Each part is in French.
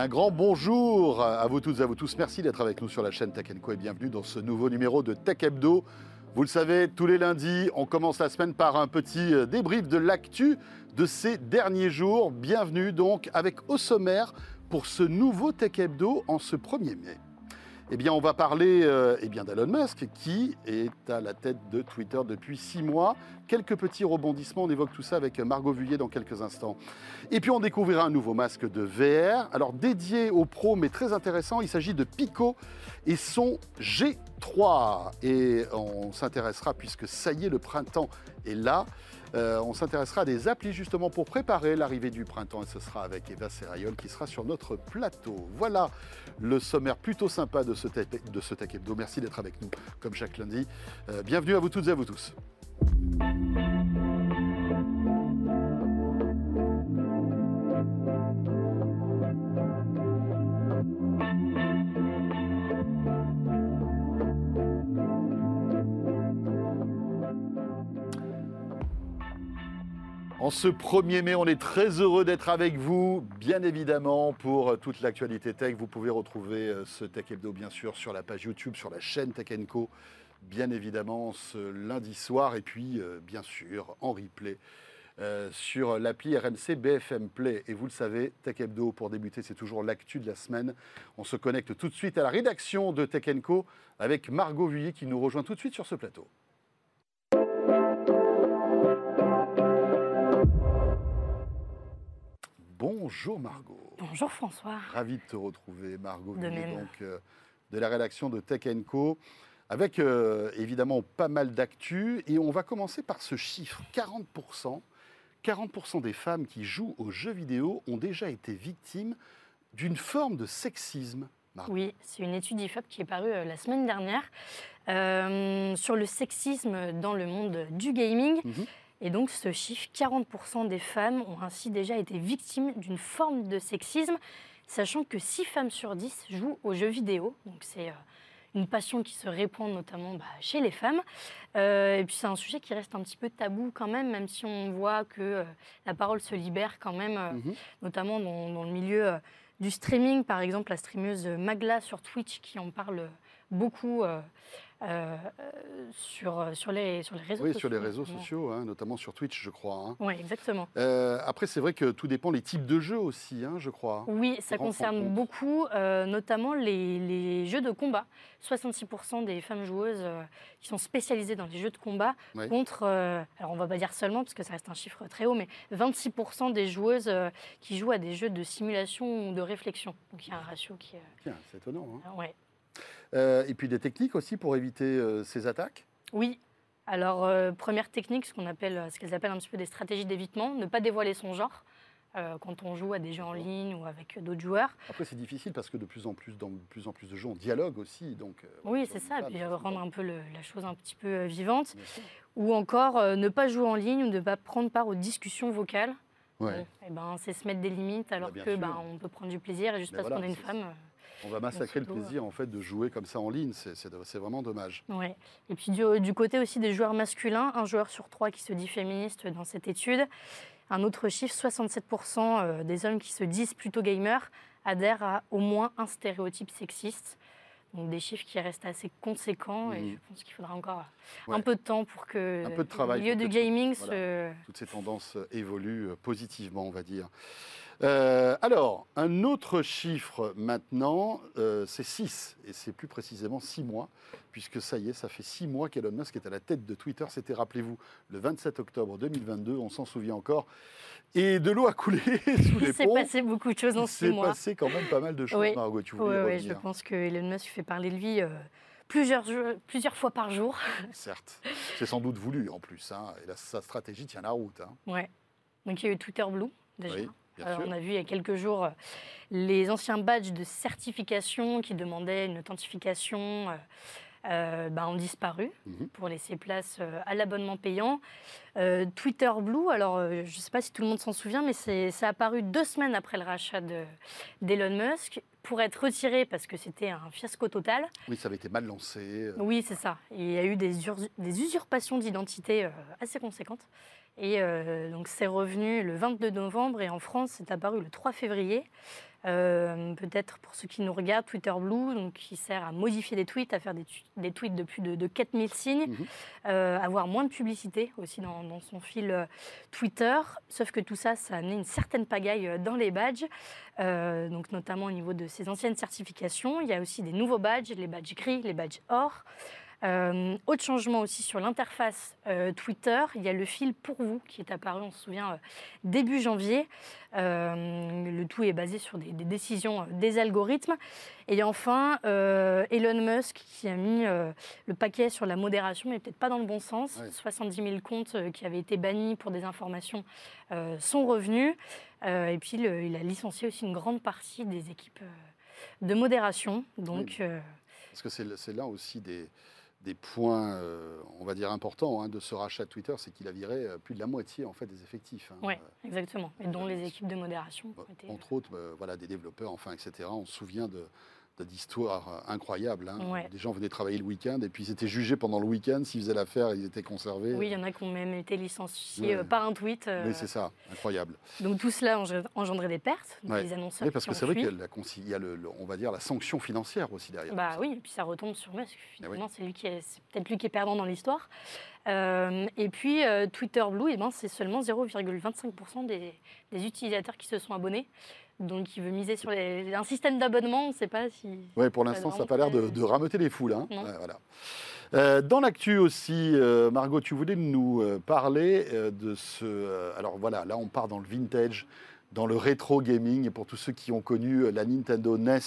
Un grand bonjour à vous toutes et à vous tous. Merci d'être avec nous sur la chaîne Tech Co et bienvenue dans ce nouveau numéro de Tech Hebdo. Vous le savez, tous les lundis, on commence la semaine par un petit euh, débrief de l'actu de ces derniers jours. Bienvenue donc avec au sommaire pour ce nouveau Tech Hebdo en ce 1er mai. Eh bien, on va parler euh, eh Musk, qui est à la tête de Twitter depuis six mois. Quelques petits rebondissements, on évoque tout ça avec Margot Vuillet dans quelques instants. Et puis, on découvrira un nouveau masque de VR, alors dédié aux pros, mais très intéressant. Il s'agit de Pico et son G3. Et on s'intéressera, puisque ça y est, le printemps est là. Euh, on s'intéressera à des applis justement pour préparer l'arrivée du printemps et ce sera avec Eva Serrayol qui sera sur notre plateau. Voilà le sommaire plutôt sympa de ce, de Tech Hebdo. Merci d'être avec nous comme chaque lundi. Euh, bienvenue à vous toutes et à vous tous. En ce 1er mai, on est très heureux d'être avec vous, bien évidemment, pour euh, toute l'actualité tech. Vous pouvez retrouver euh, ce Tech Hebdo, bien sûr, sur la page YouTube, sur la chaîne Tech Co, bien évidemment, ce lundi soir, et puis, euh, bien sûr, en replay. sur l'appli RMC BFM Play. Et vous le savez, Tech Hebdo, pour débuter, c'est toujours l'actu de la semaine. On se connecte tout de suite à la rédaction de Tech Co avec Margot Vuillet qui nous rejoint tout de suite sur ce plateau. Bonjour Margot. Bonjour François. Ravi de te retrouver Margot. De Donc, euh, de la rédaction de Tech Co. Avec euh, évidemment pas mal d'actu. Et on va commencer par ce chiffre 40%. 40% des femmes qui jouent aux jeux vidéo ont déjà été victimes d'une forme de sexisme. Margot. Oui, c'est une étude IFOP qui est parue euh, la semaine dernière sur le sexisme dans le monde du gaming. Mhm. Et donc ce chiffre, 40% des femmes ont ainsi déjà été victimes d'une forme de sexisme, sachant que 6 femmes sur 10 jouent aux jeux vidéo. Donc c'est euh, une passion qui se répand notamment bah, chez les femmes. Euh, et puis c'est un sujet qui reste un petit peu tabou quand même, même si on voit que euh, la parole se libère quand même, mhm. notamment dans, le milieu du streaming. Par exemple, la streameuse Magla sur Twitch qui en parle beaucoup. Euh, sur, sur, les, sur les réseaux oui, sur les réseaux sociaux, hein, notamment sur Twitch, je crois. Hein. Oui, exactement. Euh, après, c'est vrai que tout dépend des types de jeux aussi, hein, je crois. Oui, ça concerne beaucoup, euh, notamment les, les, jeux de combat. 66% des femmes joueuses qui sont spécialisées dans les jeux de combat contre, alors on va pas dire seulement, parce que ça reste un chiffre très haut, mais 26% des joueuses qui jouent à des jeux de simulation ou de réflexion. Donc il y a un ratio qui... Tiens, c'est étonnant. Hein. Ouais. Euh, et puis des techniques aussi pour éviter euh, ces attaques Oui. Alors, euh, première technique, ce qu'on appelle, ce qu'elles appellent un petit peu des stratégies d'évitement, ne pas dévoiler son genre quand on joue à des jeux en ligne ou avec d'autres joueurs. Après, c'est difficile parce que de plus en plus, dans de plus en plus de jeux, on dialogue aussi. Donc, oui, c'est ça. Et puis rendre un peu la chose un petit peu vivante. Ou encore, ne pas jouer en ligne ou ne pas prendre part aux discussions vocales. Ouais. et ben, c'est se mettre des limites alors bah, que ben, on peut prendre du plaisir et juste parce qu'on est une femme. On va massacrer le plaisir en fait de jouer comme ça en ligne, c'est vraiment dommage. Ouais. Et puis du, côté aussi des joueurs masculins, un joueur sur trois qui se dit féministe dans cette étude. Un autre chiffre, 67% euh, des hommes qui se disent plutôt gamers adhèrent à au moins un stéréotype sexiste. Donc des chiffres qui restent assez conséquents et mmh. je pense qu'il faudra encore un peu de temps pour que un peu de travail, le milieu du gaming se... Toutes ces tendances évoluent positivement, on va dire. Euh, alors, un autre chiffre maintenant, euh, c'est 6, et c'est plus précisément 6 mois, puisque ça y est, ça fait 6 mois qu'Elon Musk est à la tête de Twitter. C'était, rappelez-vous, le 27 octobre 2022, on s'en souvient encore. Et de l'eau a coulé sous les ponts. Il s'est passé beaucoup de choses dans 6 mois. Il s'est passé quand même pas mal de choses, Margot, tu voulais Oui, je pense que Elon Musk fait parler de lui euh, plusieurs, plusieurs fois par jour. Certes, c'est sans doute voulu en plus, hein, et sa stratégie tient la route. Hein. Oui, donc il y a eu Twitter Blue, déjà. Euh, on a vu il y a quelques jours euh, les anciens badges de certification qui demandaient une authentification. Euh, ben, ont disparu mhm. pour laisser place à l'abonnement payant. Twitter Blue, alors je ne sais pas si tout le monde s'en souvient, mais ça a apparu deux semaines après le rachat d'Elon Musk pour être retiré parce que c'était un fiasco total. Oui, ça avait été mal lancé. Oui, c'est ça. il y a eu des, des usurpations d'identité assez conséquentes. Et euh, donc c'est revenu le 22 novembre et en France c'est apparu le 3 février. Euh, peut-être pour ceux qui nous regardent, Twitter Blue, donc, qui sert à modifier des tweets, à faire des, des tweets de plus de, de 4000 signes, Mhm. euh, avoir moins de publicité aussi dans, dans son fil Twitter. Sauf que tout ça, ça a amené une certaine pagaille dans les badges, donc notamment au niveau de ses anciennes certifications. Il y a aussi des nouveaux badges, les badges gris, les badges or. Euh, autre changement aussi sur l'interface euh, Twitter, il y a le fil pour vous qui est apparu, on se souvient, euh, début janvier. Le tout est basé sur des, des décisions des algorithmes. Et enfin, Elon Musk qui a mis le paquet sur la modération, mais peut-être pas dans le bon sens. Ouais. 70 000 comptes qui avaient été bannis pour des informations sont revenus. Et puis, le- il a licencié aussi une grande partie des équipes de modération. Donc, euh, Parce que c'est là aussi des, des points, euh, on va dire, importants hein, de ce rachat de Twitter, c'est qu'il a viré euh, plus de la moitié en fait, des effectifs. hein. Oui, exactement. Et dont les équipes de modération Euh, été. Entre autres, euh, voilà, des développeurs, enfin, etc. On se souvient de d'histoires euh, incroyables. hein. Ouais. Des gens venaient travailler le week-end et puis ils étaient jugés pendant le week-end. S'ils faisaient l'affaire, ils étaient conservés. Oui, il y en a qui ont même été licenciés Ouais. euh, par un tweet. euh, Oui, c'est ça, incroyable. donc tout cela enge- engendrait des pertes. Donc Ouais. Les annonceurs Oui, parce qui que c'est vrai qu'il y a, y le, le- on va dire, la sanction financière aussi derrière. Bah oui, et puis ça retombe sur Musk. Ah oui. Finalement, c'est lui qui est, c'est peut-être lui qui est perdant dans l'histoire. Euh, et puis euh, Twitter Blue, eh ben, c'est seulement 0,25% des, des utilisateurs qui se sont abonnés. Donc il veut miser sur les- un système d'abonnement. On ne sait pas si. Ouais, pour l'instant, ça n'a pas l'air de, vraiment de rameuter les foules. hein. Voilà. Euh, dans l'actu aussi, euh, Margot, tu voulais nous euh, parler euh, de ce. euh, alors voilà, là, on part dans le vintage, dans le rétro gaming. Et pour tous ceux qui ont connu euh, la Nintendo NES,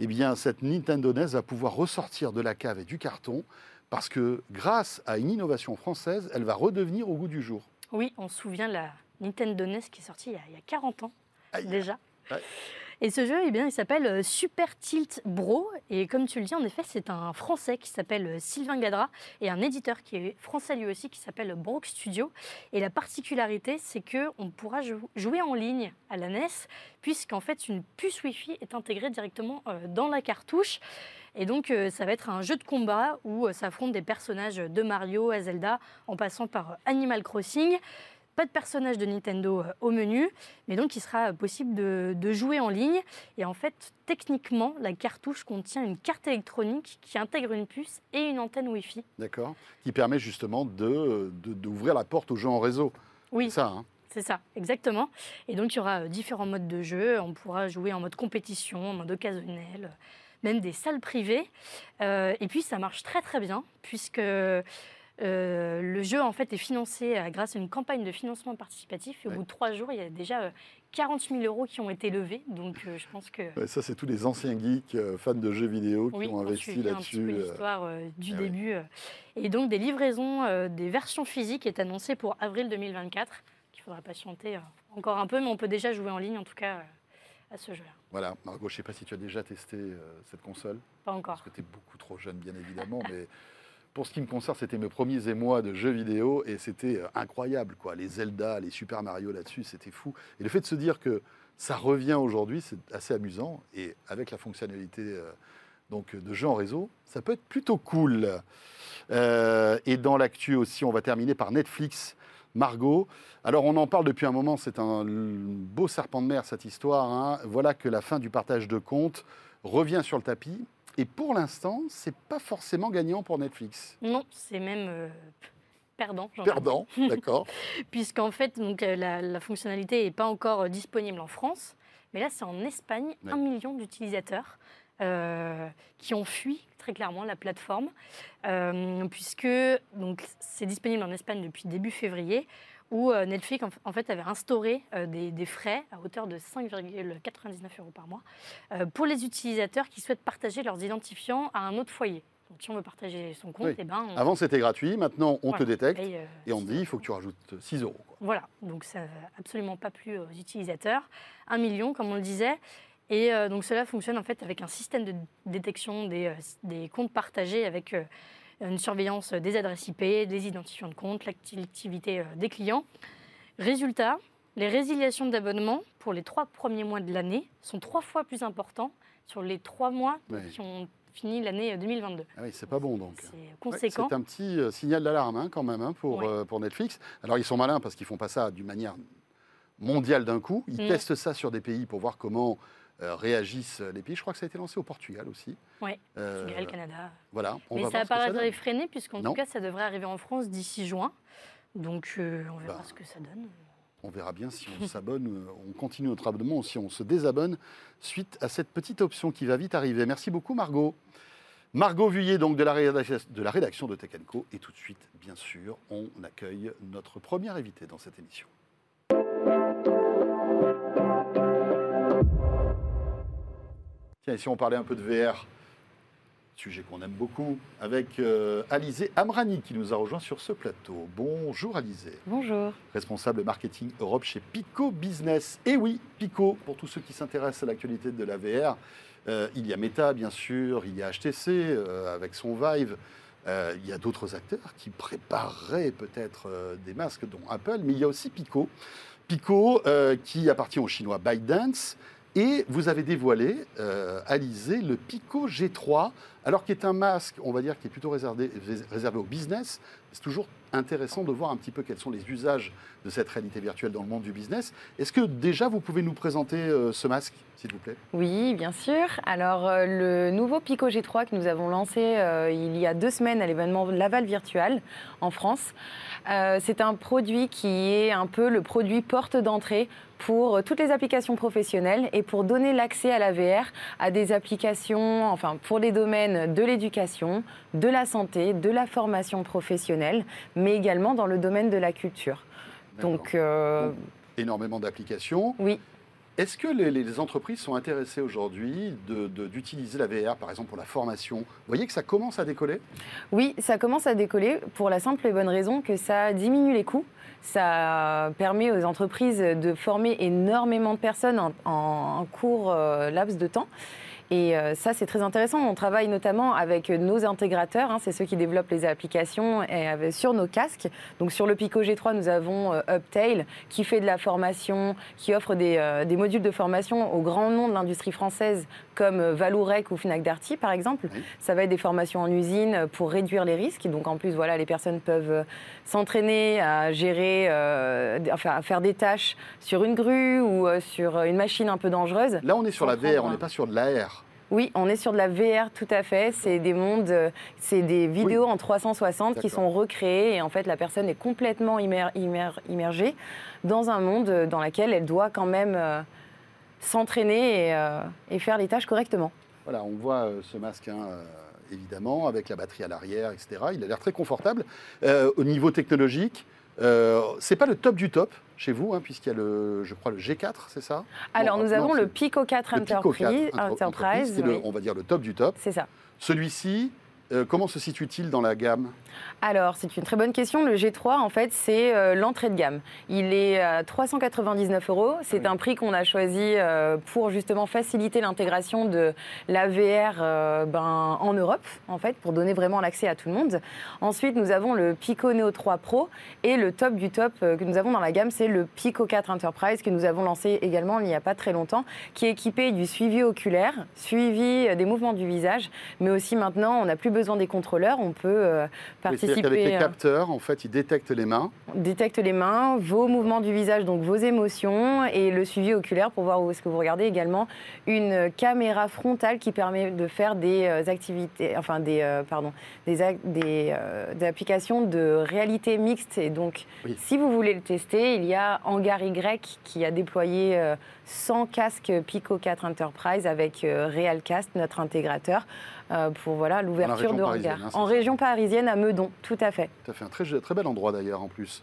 eh bien, cette Nintendo NES va pouvoir ressortir de la cave et du carton parce que grâce à une innovation française, elle va redevenir au goût du jour. Oui, on se souvient de la Nintendo NES qui est sortie il y a, il y a 40 ans Aïe. déjà. Ouais. Et ce jeu, eh bien, il s'appelle euh, Super Tilt Bro. Et comme tu le dis, en effet, c'est un Français qui s'appelle euh, Sylvain Gadra et un éditeur qui est français lui aussi qui s'appelle Brock Studio. Et la particularité, c'est que on pourra jou- jouer en ligne à la NES, puisqu'en fait, une puce Wi-Fi est intégrée directement euh, dans la cartouche. Et donc, ça va être un jeu de combat où s'affrontent des personnages de Mario à Zelda, en passant par Animal Crossing. Pas de personnage de Nintendo euh, au menu, mais donc il sera possible de, de jouer en ligne. Et en fait, techniquement, la cartouche contient une carte électronique qui intègre une puce et une antenne Wi-Fi. D'accord Qui permet justement de- de- d'ouvrir la porte aux jeux en réseau. Oui, C'est ça, hein c'est ça, exactement. Et donc il y aura euh, différents modes de jeu. On pourra jouer en mode compétition, en mode occasionnel, euh, même des salles privées. Euh, et puis ça marche très très bien puisque euh, le jeu en fait est financé euh, grâce à une campagne de financement participatif. Et au Ouais. bout de trois jours, il y a déjà euh, 40 000 euros qui ont été levés. Donc euh, je pense que Ouais, ça, c'est tous les anciens geeks, euh, fans de jeux vidéo, qui oui, ont on investi là-dessus. euh. l'histoire euh, du ah début. euh. Et donc des livraisons euh, des versions physiques est annoncée pour avril 2024. Il faudra patienter euh, encore un peu, mais on peut déjà jouer en ligne en tout cas euh, à ce jeu-là. Voilà, Margot, je ne sais pas si tu as déjà testé euh, cette console, Pas encore. parce que tu es beaucoup trop jeune, bien évidemment, mais pour ce qui me concerne, c'était mes premiers émois de jeux vidéo, et c'était euh, incroyable, quoi. Les Zelda, les Super Mario là-dessus, c'était fou. Et le fait de se dire que ça revient aujourd'hui, c'est assez amusant, et avec la fonctionnalité euh, donc, de jeu en réseau, ça peut être plutôt cool. Euh, et dans l'actu aussi, on va terminer par Netflix. Margot, alors on en parle depuis un moment, c'est un beau serpent de mer cette histoire. hein. Voilà que la fin du partage de comptes revient sur le tapis. Et pour l'instant, c'est pas forcément gagnant pour Netflix. Non, c'est même euh, perdant. Perdant, d'accord. Puisqu'en fait, donc, euh, la, la fonctionnalité n'est pas encore euh, disponible en France. Mais là, c'est en Espagne, Ouais. un million d'utilisateurs euh, qui ont fui très clairement la plateforme. Euh, puisque donc, c'est disponible en Espagne depuis début février, où euh, Netflix en, fait, avait instauré euh, des, des frais à hauteur de 5,99 euros par mois euh, pour les utilisateurs qui souhaitent partager leurs identifiants à un autre foyer. Donc, si on veut partager son compte, Oui. eh ben, on Avant, c'était gratuit. Maintenant, on te détecte paye, euh, et on te dit il faut que tu rajoutes 6 euros. quoi. voilà, donc ça n'a absolument pas plu aux utilisateurs. Un million, comme on le disait. Et euh, donc cela fonctionne en fait avec un système de détection des, des comptes partagés avec euh, une surveillance des adresses IP, des identifiants de compte, l'activité euh, des clients. Résultat, les résiliations d'abonnement pour les trois premiers mois de l'année sont trois fois plus importants sur les trois mois qui ont fini l'année euh, 2022. Ah oui, c'est pas bon donc. C'est Ouais, conséquent. c'est un petit euh, signal d'alarme hein, quand même hein, euh, pour Netflix. Alors ils sont malins parce qu'ils font pas ça d'une manière mondiale d'un coup. Ils Mm. testent ça sur des pays pour voir comment réagissent les pays. Je crois que ça a été lancé au Portugal aussi. Oui, Portugal, Canada. Voilà. Mais ça n'a pas freiné, puisqu'en tout cas, ça devrait arriver en France d'ici juin. Donc, on verra bah. ce que ça donne. On verra bien si on s'abonne, on continue notre abonnement ou si on se désabonne suite à cette petite option qui va vite arriver. Merci beaucoup Margot. Margot Vuillet, donc de la, rédaction de Tech Co. Et tout de suite, bien sûr, on accueille notre premier invité dans cette émission. Tiens, si on parlait un peu de VR, sujet qu'on aime beaucoup, avec euh, Alizé Amrani qui nous a rejoint sur ce plateau. Bonjour Alizé. Bonjour. Responsable marketing Europe chez Pico Business. Et oui, Pico, pour tous ceux qui s'intéressent à l'actualité de la VR, euh, il y a Meta bien sûr, il y a HTC euh, avec son Vive. il y a d'autres acteurs qui prépareraient peut-être des masques, dont Apple, mais il y a aussi Pico. Pico, qui appartient au chinois ByteDance, et vous avez dévoilé, euh, Alizé, le Pico G3, alors qui est un masque, on va dire, qui est plutôt réservé, au business. C'est toujours intéressant de voir un petit peu quels sont les usages de cette réalité virtuelle dans le monde du business. Est-ce que déjà vous pouvez nous présenter euh, ce masque, s'il vous plaît? Oui, bien sûr. Alors euh, le nouveau Pico G3 que nous avons lancé il y a deux semaines à l'événement Laval Virtual en France, c'est un produit qui est un peu le produit porte d'entrée pour toutes les applications professionnelles et pour donner l'accès à la VR à des applications, enfin pour les domaines de l'éducation, de la santé, de la formation professionnelle, mais également dans le domaine de la culture. Donc, euh, énormément d'applications. Oui. Est-ce que les, entreprises sont intéressées aujourd'hui d'utiliser la VR, par exemple, pour la formation? Vous voyez que ça commence à décoller? Oui, ça commence à décoller pour la simple et bonne raison que ça diminue les coûts. Ça permet aux entreprises de former énormément de personnes en, court euh, laps de temps. Et euh, ça, c'est très intéressant. On travaille notamment avec nos intégrateurs, hein, c'est ceux qui développent les applications et, sur nos casques. Donc sur le Pico G3, nous avons euh, Uptail qui fait de la formation, qui offre des, euh, des modules de formation aux grands noms de l'industrie française comme Valourec ou Fnac Darty par exemple. Ça va être des formations en usine pour réduire les risques. Donc en plus, voilà, les personnes peuvent s'entraîner à gérer, enfin à faire des tâches sur une grue ou sur une machine un peu dangereuse. Là, on est sur la VR, on n'est pas sur de l'AR. Oui, on est sur de la VR tout à fait. C'est des mondes, c'est des vidéos en 360 qui sont recréées et en fait la personne est complètement immergée dans un monde dans lequel elle doit quand même euh, s'entraîner euh, et, faire les tâches correctement. Voilà, on voit euh, ce masque. Hein, évidemment, avec la batterie à l'arrière, etc. Il a l'air très confortable. au niveau technologique, euh, c'est pas le top du top chez vous, hein, puisqu'il y a le, je crois, le G4, c'est ça Alors, nous avons le Pico 4 Enterprise. Enterprise on va dire le top du top. C'est ça. Celui-ci, euh, comment se situe-t-il dans la gamme? Alors, c'est une très bonne question. Le G3, en fait, c'est euh, l'entrée de gamme. Il est à 399 euros. C'est un prix qu'on a choisi euh, pour justement faciliter l'intégration de la VR ben, en Europe, en fait, pour donner vraiment l'accès à tout le monde. Ensuite, nous avons le Pico Neo 3 Pro et le top du top que nous avons dans la gamme, c'est le Pico 4 Enterprise que nous avons lancé également il n'y a pas très longtemps, qui est équipé du suivi oculaire, suivi des mouvements du visage, mais aussi maintenant, on n'a plus besoin des contrôleurs, on peut participer. avec les euh, capteurs, en fait, ils détectent les mains. Détectent les mains, vos mouvements du visage, donc vos émotions, et le suivi oculaire pour voir où est-ce que vous regardez également. Une caméra frontale qui permet de faire des euh, activités, enfin des, euh, pardon, des, des, applications de réalité mixte. Et donc, si vous voulez le tester, il y a Hangar Y qui a déployé 100 casques Pico 4 Enterprise avec Realcast, notre intégrateur. Euh, pour voilà l'ouverture de regard. Hein, en région parisienne, à Meudon, tout à fait. Tout à fait, un très, très bel endroit d'ailleurs en plus.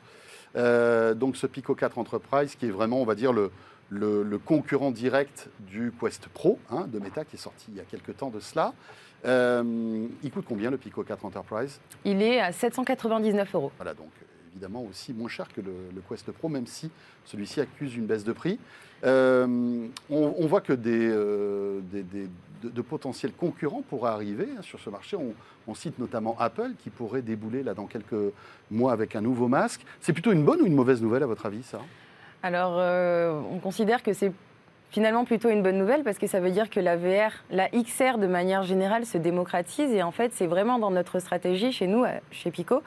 Euh, donc ce Pico 4 Enterprise qui est vraiment, on va dire, le, le, concurrent direct du Quest Pro hein, de Meta qui est sorti il y a quelques temps de cela. Euh, il coûte combien le Pico 4 Enterprise? Il est à 799 euros. Voilà, donc évidemment aussi moins cher que le, Quest Pro, même si celui-ci accuse une baisse de prix. on, voit que des, des, de, potentiels concurrents pourraient arriver hein, sur ce marché. On, cite notamment Apple qui pourrait débouler là dans quelques mois avec un nouveau masque. C'est plutôt une bonne ou une mauvaise nouvelle à votre avis ça? Alors, euh, on considère que c'est finalement plutôt une bonne nouvelle parce que ça veut dire que la VR, la XR de manière générale se démocratise et en fait c'est vraiment dans notre stratégie chez nous, chez Pico,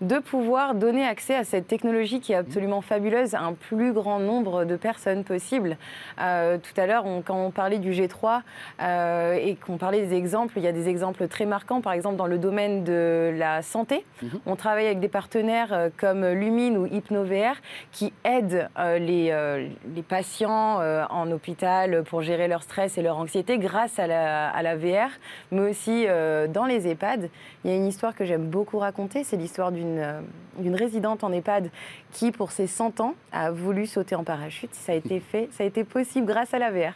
de pouvoir donner accès à cette technologie qui est absolument fabuleuse à un plus grand nombre de personnes possible. Euh, tout à l'heure, quand on parlait du G3 euh, et qu'on parlait des exemples, il y a des exemples très marquants, par exemple dans le domaine de la santé. Mhm. On travaille avec des partenaires euh, comme Lumine ou HypnoVR qui aident les, les, patients en hôpital pour gérer leur stress et leur anxiété grâce à la, à la VR, mais aussi dans les EHPAD. Il y a une histoire que j'aime beaucoup raconter, c'est l'histoire d'une d'une résidente en EHPAD qui, pour ses 100 ans, a voulu sauter en parachute. Ça a été fait, ça a été possible grâce à la VR.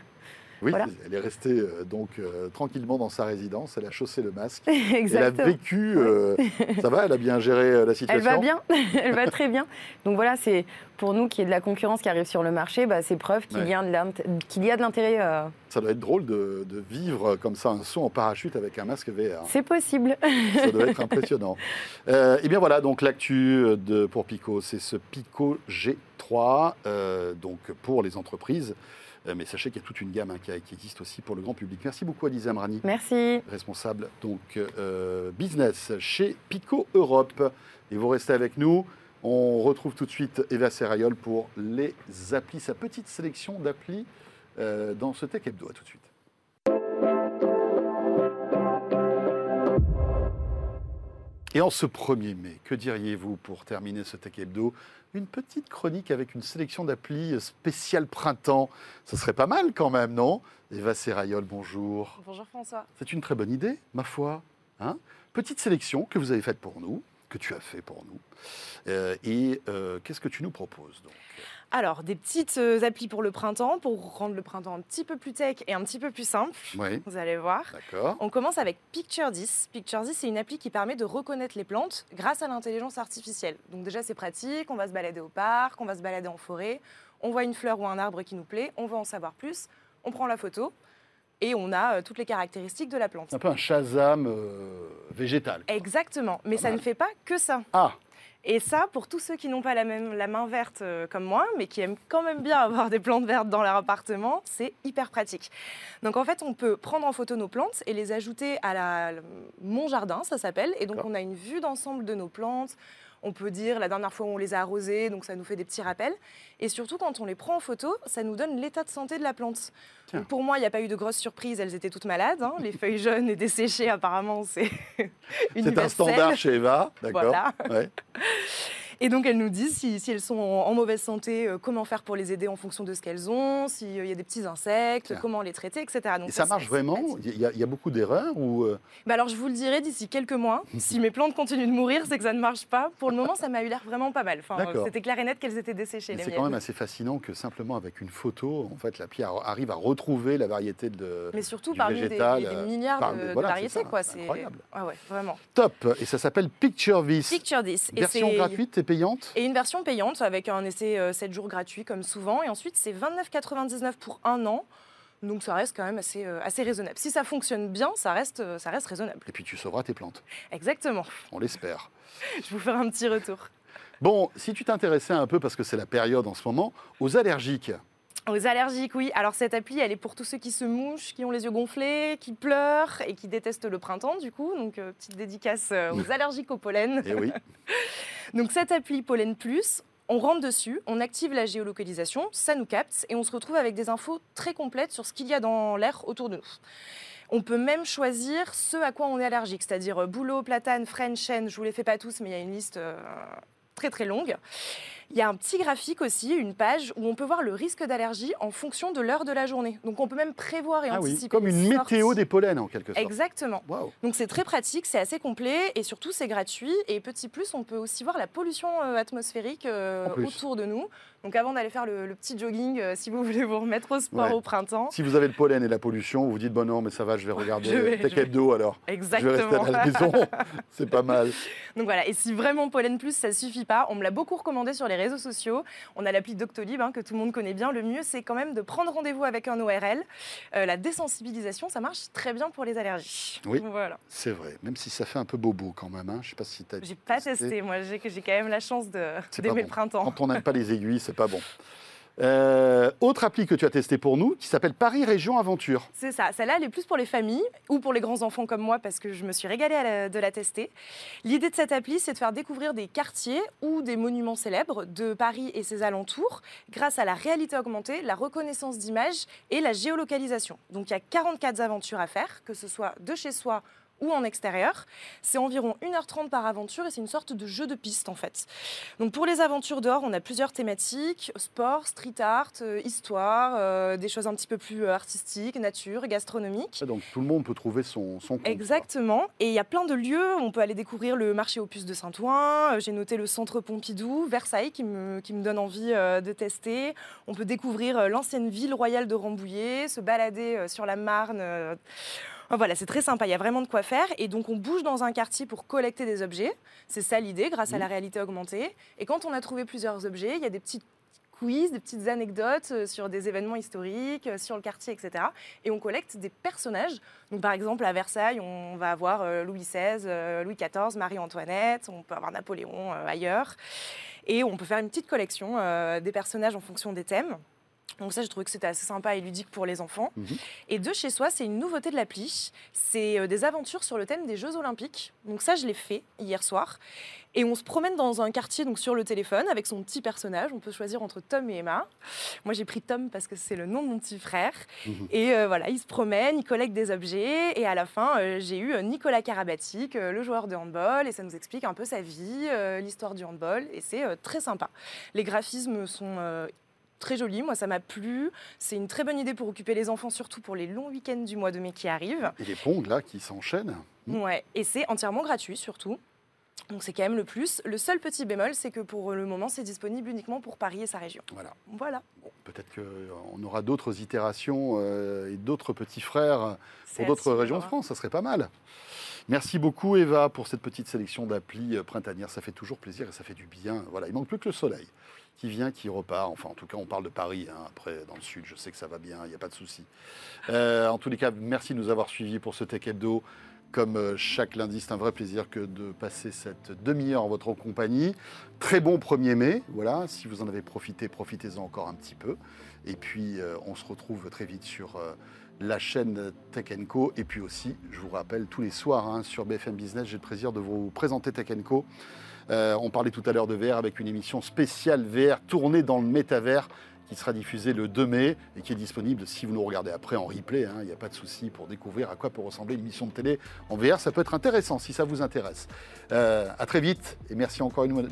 Oui, elle est restée euh, donc euh, tranquillement dans sa résidence, elle a chaussé le masque. Elle a vécu. ça va, elle a bien géré la situation. Elle va bien, elle va très bien. Donc voilà, c'est pour nous qui est de la concurrence qui arrive sur le marché, bah, c'est preuve qu'il y, a de l'intérêt. Ça doit être drôle de, vivre comme ça un saut en parachute avec un masque VR. C'est possible. ça doit être impressionnant. et eh bien voilà, donc l'actu pour Pico, c'est ce Pico G3, donc pour les entreprises. Euh, mais sachez qu'il y a toute une gamme hein, qui, existe aussi pour le grand public. Merci beaucoup, Aliza Amrani. Merci. Responsable donc euh, business chez Pico Europe. Et vous restez avec nous. On retrouve tout de suite Eva Serrayol pour les applis, sa petite sélection d'applis euh, dans ce Tech Hebdo. À tout de suite. Et en ce 1er mai, que diriez-vous pour terminer ce Tech Hebdo Une petite chronique avec une sélection d'applis spéciale printemps. Ce serait pas mal quand même, non? Eva Serrayol, bonjour. Bonjour François. C'est une très bonne idée, ma foi. Hein? Petite sélection que vous avez faite pour nous, que tu as fait pour nous. Euh, et euh, qu'est-ce que tu nous proposes donc? Alors, des petites euh, applis pour le printemps, pour rendre le printemps un petit peu plus tech et un petit peu plus simple. Oui. Vous allez voir. D'accord. On commence avec Picture 10. Picture 10, c'est une appli qui permet de reconnaître les plantes grâce à l'intelligence artificielle. Donc déjà, c'est pratique. On va se balader au parc, on va se balader en forêt. On voit une fleur ou un arbre qui nous plaît. On veut en savoir plus. On prend la photo et on a euh, toutes les caractéristiques de la plante. Un peu un Shazam euh, Exactement, mais ça ne fait pas que ça. Ah et ça, pour tous ceux qui n'ont pas la, même, la main verte euh, comme moi, mais qui aiment quand même bien avoir des plantes vertes dans leur appartement, c'est hyper pratique. Donc en fait, on peut prendre en photo nos plantes et les ajouter à la, mon jardin, ça s'appelle. Et donc on a une vue d'ensemble de nos plantes. On peut dire la dernière fois où on les a arrosées, donc ça nous fait des petits rappels. Et surtout, quand on les prend en photo, ça nous donne l'état de santé de la plante. pour moi, il n'y a pas eu de grosses surprises, elles étaient toutes malades. Hein. Les feuilles jaunes et desséchées, apparemment, c'est C'est un standard chez Eva, d'accord. Voilà. Et donc, elles nous disent si, elles sont en, mauvaise santé, euh, comment faire pour les aider en fonction de ce qu'elles ont, s'il y a des petits insectes, comment les traiter, etc. Donc, et ça, marche vraiment Il y, a beaucoup d'erreurs ou euh? bah Alors, je vous le dirai d'ici quelques mois. si mes plantes continuent de mourir, c'est que ça ne marche pas. Pour le moment, ça m'a eu l'air vraiment pas mal. Enfin, C'était clair et net qu'elles étaient desséchées. C'est quand même assez fascinant que simplement avec une photo, en fait, la pierre arrive à retrouver la variété de Mais surtout parmi des, euh, milliards de, variétés. quoi. C'est incroyable. Ah ouais, vraiment. Top Et ça s'appelle Picture 10. Picture 10. Version gratuite et payante? Et une version payante avec un essai 7 euh, jours gratuit comme souvent. Et ensuite, c'est 29,99 pour un an. Donc ça reste quand même assez, euh, assez raisonnable. Si ça fonctionne bien, ça reste, euh, ça reste raisonnable. Et puis tu sauveras tes plantes. Exactement. On l'espère. Je vous ferai un petit retour. Bon, si tu t'intéressais un peu, parce que c'est la période en ce moment, aux allergiques. Aux allergiques, oui. Alors cette appli, elle est pour tous ceux qui se mouchent, qui ont les yeux gonflés, qui pleurent et qui détestent le printemps, du coup. Donc petite dédicace aux allergiques au pollen. Et eh oui. Donc cette appli Pollen Plus, on rentre dessus, on active la géolocalisation, ça nous capte et on se retrouve avec des infos très complètes sur ce qu'il y a dans l'air autour de nous. On peut même choisir ce à quoi on est allergique, c'est-à-dire euh, bouleau, platane, frêne, chêne. Je vous les fais pas tous, mais il y a une liste euh, très très longue. Il y a un petit graphique aussi, une page où on peut voir le risque d'allergie en fonction de l'heure de la journée. Donc on peut même prévoir et ah anticiper. Oui, comme une météo des pollens en quelque sorte. Exactement. Donc c'est très pratique, c'est assez complet et surtout c'est gratuit. Et petit plus, on peut aussi voir la pollution euh, atmosphérique euh, autour de nous. Donc avant d'aller faire le, petit jogging, euh, si vous voulez vous remettre au sport au printemps. Si vous avez le pollen et la pollution, vous vous dites bon non mais ça va, je vais regarder Tech Hebdo alors. Exactement. Je vais rester à la maison, c'est pas mal. Donc voilà, et si vraiment pollen plus ça suffit pas, on me l'a beaucoup recommandé sur les réseaux sociaux. On a l'appli Doctolib hein, que tout le monde connaît bien. Le mieux c'est quand même de prendre rendez-vous avec un ORL. Euh, la désensibilisation, ça marche très bien pour les allergies. Oui, voilà. c'est vrai. Même si ça fait un peu bobo quand même. Hein. Je sais pas si tu as. J'ai pas testé. Moi, j'ai quand même la chance d'aimer le printemps. Quand on n'aime pas les aiguilles, c'est pas bon. Euh, autre appli que tu as testé pour nous, qui s'appelle Paris Région Aventure. C'est ça. Celle-là, elle est plus pour les familles ou pour les grands enfants comme moi parce que je me suis régalée la- de la tester. L'idée de cette appli, c'est de faire découvrir des quartiers ou des monuments célèbres de Paris et ses alentours grâce à la réalité augmentée, la reconnaissance d'images et la géolocalisation. Donc il y a 44 aventures à faire, que ce soit de chez soi ou en extérieur. C'est environ 1h30 par aventure et c'est une sorte de jeu de piste en fait. Donc pour les aventures dehors, on a plusieurs thématiques sport, street art, euh, histoire, euh, des choses un petit peu plus euh, artistiques, nature, gastronomique. Donc tout le monde peut trouver son, son compte. Exactement. Et il y a plein de lieux. On peut aller découvrir le marché puces de Saint-Ouen. J'ai noté le centre Pompidou, Versailles, qui me, qui me donne envie de tester. On peut découvrir l'ancienne ville royale de Rambouillet, se balader sur la Marne. Voilà, c'est très sympa, il y a vraiment de quoi faire. Et donc, on bouge dans un quartier pour collecter des objets. C'est ça l'idée, grâce à la réalité augmentée. Et quand on a trouvé plusieurs objets, il y a des petites quiz, des petites anecdotes euh, sur des événements historiques, euh, sur le quartier, etc. Et on collecte des personnages. Donc, par exemple, à Versailles, on va avoir euh, Louis XVI, Louis XIV, Marie-Antoinette, on peut avoir Napoléon euh, ailleurs. Et on peut faire une petite collection euh, des personnages en fonction des thèmes. Donc ça, j'ai trouvé que c'était assez sympa et ludique pour les enfants. Mhm. Et de chez soi, c'est une nouveauté de l'appli. C'est euh, des aventures sur le thème des Jeux Olympiques. Donc ça, je l'ai fait hier soir. Et on se promène dans un quartier donc sur le téléphone avec son petit personnage. On peut choisir entre Tom et Emma. Moi, j'ai pris Tom parce que c'est le nom de mon petit frère. Mhm. Et euh, voilà, il se promène, il collecte des objets. Et à la fin, euh, j'ai eu Nicolas Karabatic, euh, le joueur de handball. Et ça nous explique un peu sa vie, l'histoire du handball. Et c'est très sympa. Les graphismes sont très jolis. Moi, ça m'a plu. C'est une très bonne idée pour occuper les enfants, surtout pour les longs week-ends du mois de mai qui arrivent. Et les pongs là qui s'enchaînent. Mhm. Ouais, et c'est entièrement gratuit surtout. Donc c'est quand même le plus. Le seul petit bémol, c'est que pour le moment, c'est disponible uniquement pour Paris et sa région. Voilà. Voilà. Bon, Peut-être qu'on aura d'autres itérations euh, et d'autres petits frères C'est pour d'autres régions de. France, ça serait pas mal. Merci beaucoup Eva pour cette petite sélection d'applis euh, printanières, ça fait toujours plaisir et ça fait du bien. Voilà, il manque plus que le soleil qui vient, qui repart. Enfin, en tout cas, on parle de Paris. hein. Après, dans le sud, je sais que ça va bien, il n'y a pas de souci. Euh, en tous les cas, merci de nous avoir suivis pour ce Tech Hebdo. Comme euh, chaque lundi, c'est un vrai plaisir que de passer cette demi-heure en votre compagnie. Très bon 1er mai. Voilà, si vous en avez profité, profitez-en encore un petit peu. Et puis, euh, on se retrouve très vite sur la chaîne Tech Co. Et puis aussi, je vous rappelle, tous les soirs hein, sur BFM Business, j'ai le plaisir de vous présenter Tech Co. Euh, on parlait tout à l'heure de VR avec une émission spéciale VR tournée dans le métavers qui sera diffusée le 2 mai et qui est disponible si vous nous regardez après en replay. hein, Il n'y a pas de souci pour découvrir à quoi peut ressembler une émission de télé en VR. Ça peut être intéressant si ça vous intéresse. Euh, à très vite et merci encore une,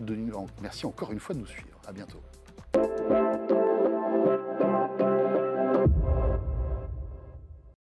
merci encore une fois de nous suivre. À bientôt.